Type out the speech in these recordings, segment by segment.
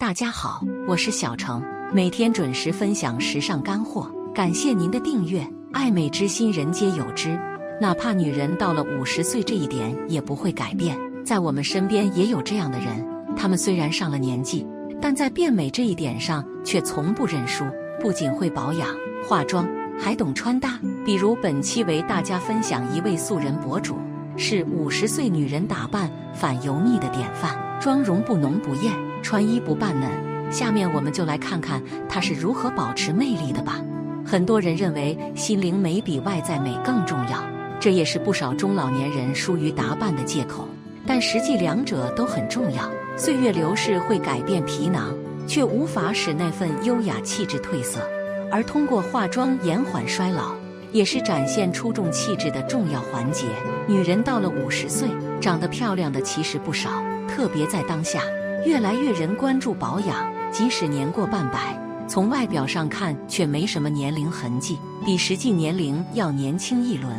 大家好，我是小程，每天准时分享时尚干货。感谢您的订阅。爱美之心，人皆有之。哪怕女人到了五十岁，这一点也不会改变。在我们身边也有这样的人，他们虽然上了年纪，但在变美这一点上却从不认输。不仅会保养、化妆，还懂穿搭。比如本期为大家分享一位素人博主，是五十岁女人打扮反油腻的典范，妆容不浓不艳。穿衣不扮嫩，下面我们就来看看她是如何保持魅力的吧。很多人认为心灵美比外在美更重要，这也是不少中老年人疏于打扮的借口。但实际两者都很重要。岁月流逝会改变皮囊，却无法使那份优雅气质褪色。而通过化妆延缓衰老，也是展现出众气质的重要环节。女人到了五十岁，长得漂亮的其实不少，特别在当下。越来越人关注保养，即使年过半百，从外表上看却没什么年龄痕迹，比实际年龄要年轻一轮。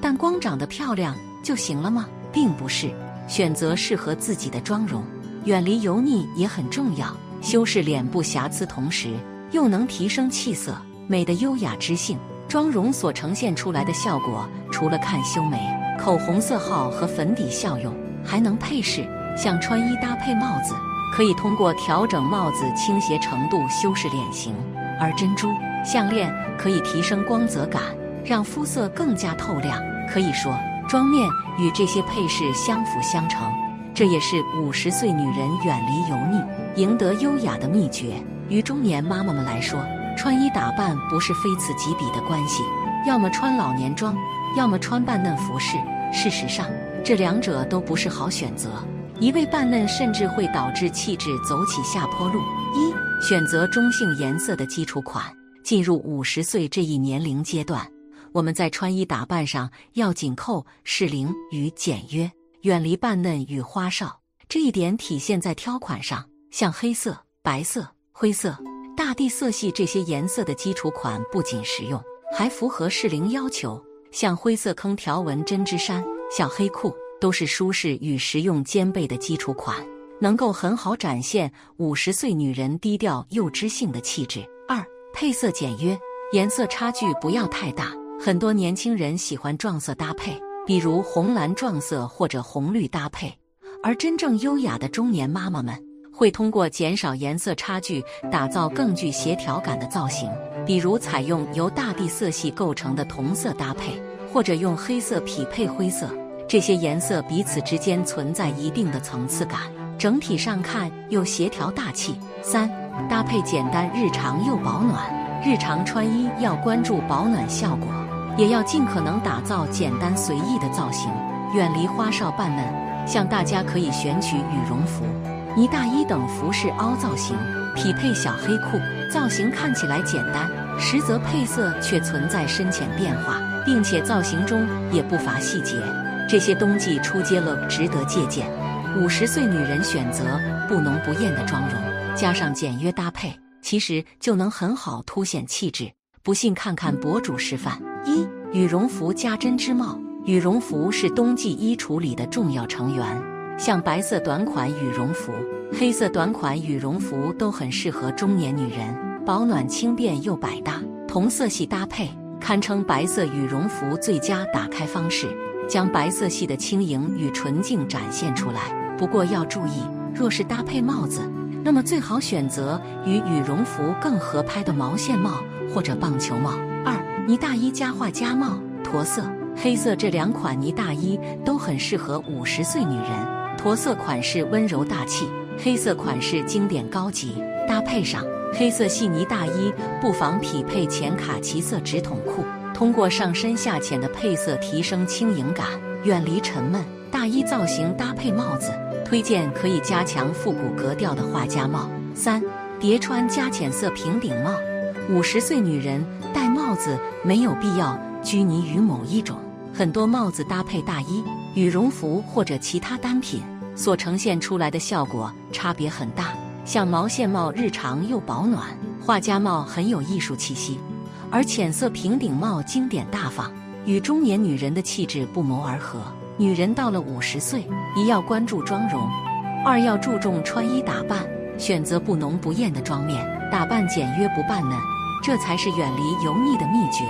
但光长得漂亮就行了吗？并不是，选择适合自己的妆容，远离油腻也很重要。修饰脸部瑕疵，同时又能提升气色，美的优雅知性。妆容所呈现出来的效果，除了看修眉、口红色号和粉底效用，还能配饰。像穿衣搭配帽子，可以通过调整帽子倾斜程度修饰脸型；而珍珠项链可以提升光泽感，让肤色更加透亮。可以说，妆面与这些配饰相辅相成，这也是五十岁女人远离油腻、赢得优雅的秘诀。于中年妈妈们来说，穿衣打扮不是非此即彼的关系，要么穿老年装，要么穿扮嫩服饰。事实上，这两者都不是好选择。一味扮嫩，甚至会导致气质走起下坡路。一、选择中性颜色的基础款。进入五十岁这一年龄阶段，我们在穿衣打扮上要紧扣适龄与简约，远离扮嫩与花哨。这一点体现在挑款上，像黑色、白色、灰色、大地色系这些颜色的基础款不仅实用，还符合适龄要求。像灰色坑条纹针织衫、小黑裤。都是舒适与实用兼备的基础款，能够很好展现五十岁女人低调又知性的气质。二、配色简约，颜色差距不要太大。很多年轻人喜欢撞色搭配，比如红蓝撞色或者红绿搭配，而真正优雅的中年妈妈们会通过减少颜色差距，打造更具协调感的造型，比如采用由大地色系构成的同色搭配，或者用黑色匹配灰色。这些颜色彼此之间存在一定的层次感，整体上看又协调大气。三、搭配简单日常又保暖。日常穿衣要关注保暖效果，也要尽可能打造简单随意的造型，远离花哨扮嫩。像大家可以选取羽绒服、呢大衣等服饰凹造型，匹配小黑裤，造型看起来简单，实则配色却存在深浅变化，并且造型中也不乏细节。这些冬季出街了，值得借鉴。五十岁女人选择不浓不艳的妆容，加上简约搭配，其实就能很好凸显气质。不信看看博主示范：一、羽绒服加针织帽。羽绒服是冬季衣橱里的重要成员，像白色短款羽绒服、黑色短款羽绒服都很适合中年女人，保暖轻便又百搭。同色系搭配，堪称白色羽绒服最佳打开方式。将白色系的轻盈与纯净展现出来。不过要注意，若是搭配帽子，那么最好选择与羽绒服更合拍的毛线帽或者棒球帽。二呢大衣加画加帽，驼色、黑色这两款呢大衣都很适合五十岁女人。驼色款式温柔大气，黑色款式经典高级。搭配上黑色细呢大衣，不妨匹配浅卡其色直筒裤。通过上深下浅的配色提升轻盈感，远离沉闷。大衣造型搭配帽子，推荐可以加强复古格调的画家帽。三叠穿加浅色平顶帽。五十岁女人戴帽子没有必要拘泥于某一种，很多帽子搭配大衣、羽绒服或者其他单品，所呈现出来的效果差别很大。像毛线帽日常又保暖，画家帽很有艺术气息。而浅色平顶帽经典大方，与中年女人的气质不谋而合。女人到了五十岁，一要关注妆容，二要注重穿衣打扮，选择不浓不艳的妆面，打扮简约不扮嫩，这才是远离油腻的秘诀。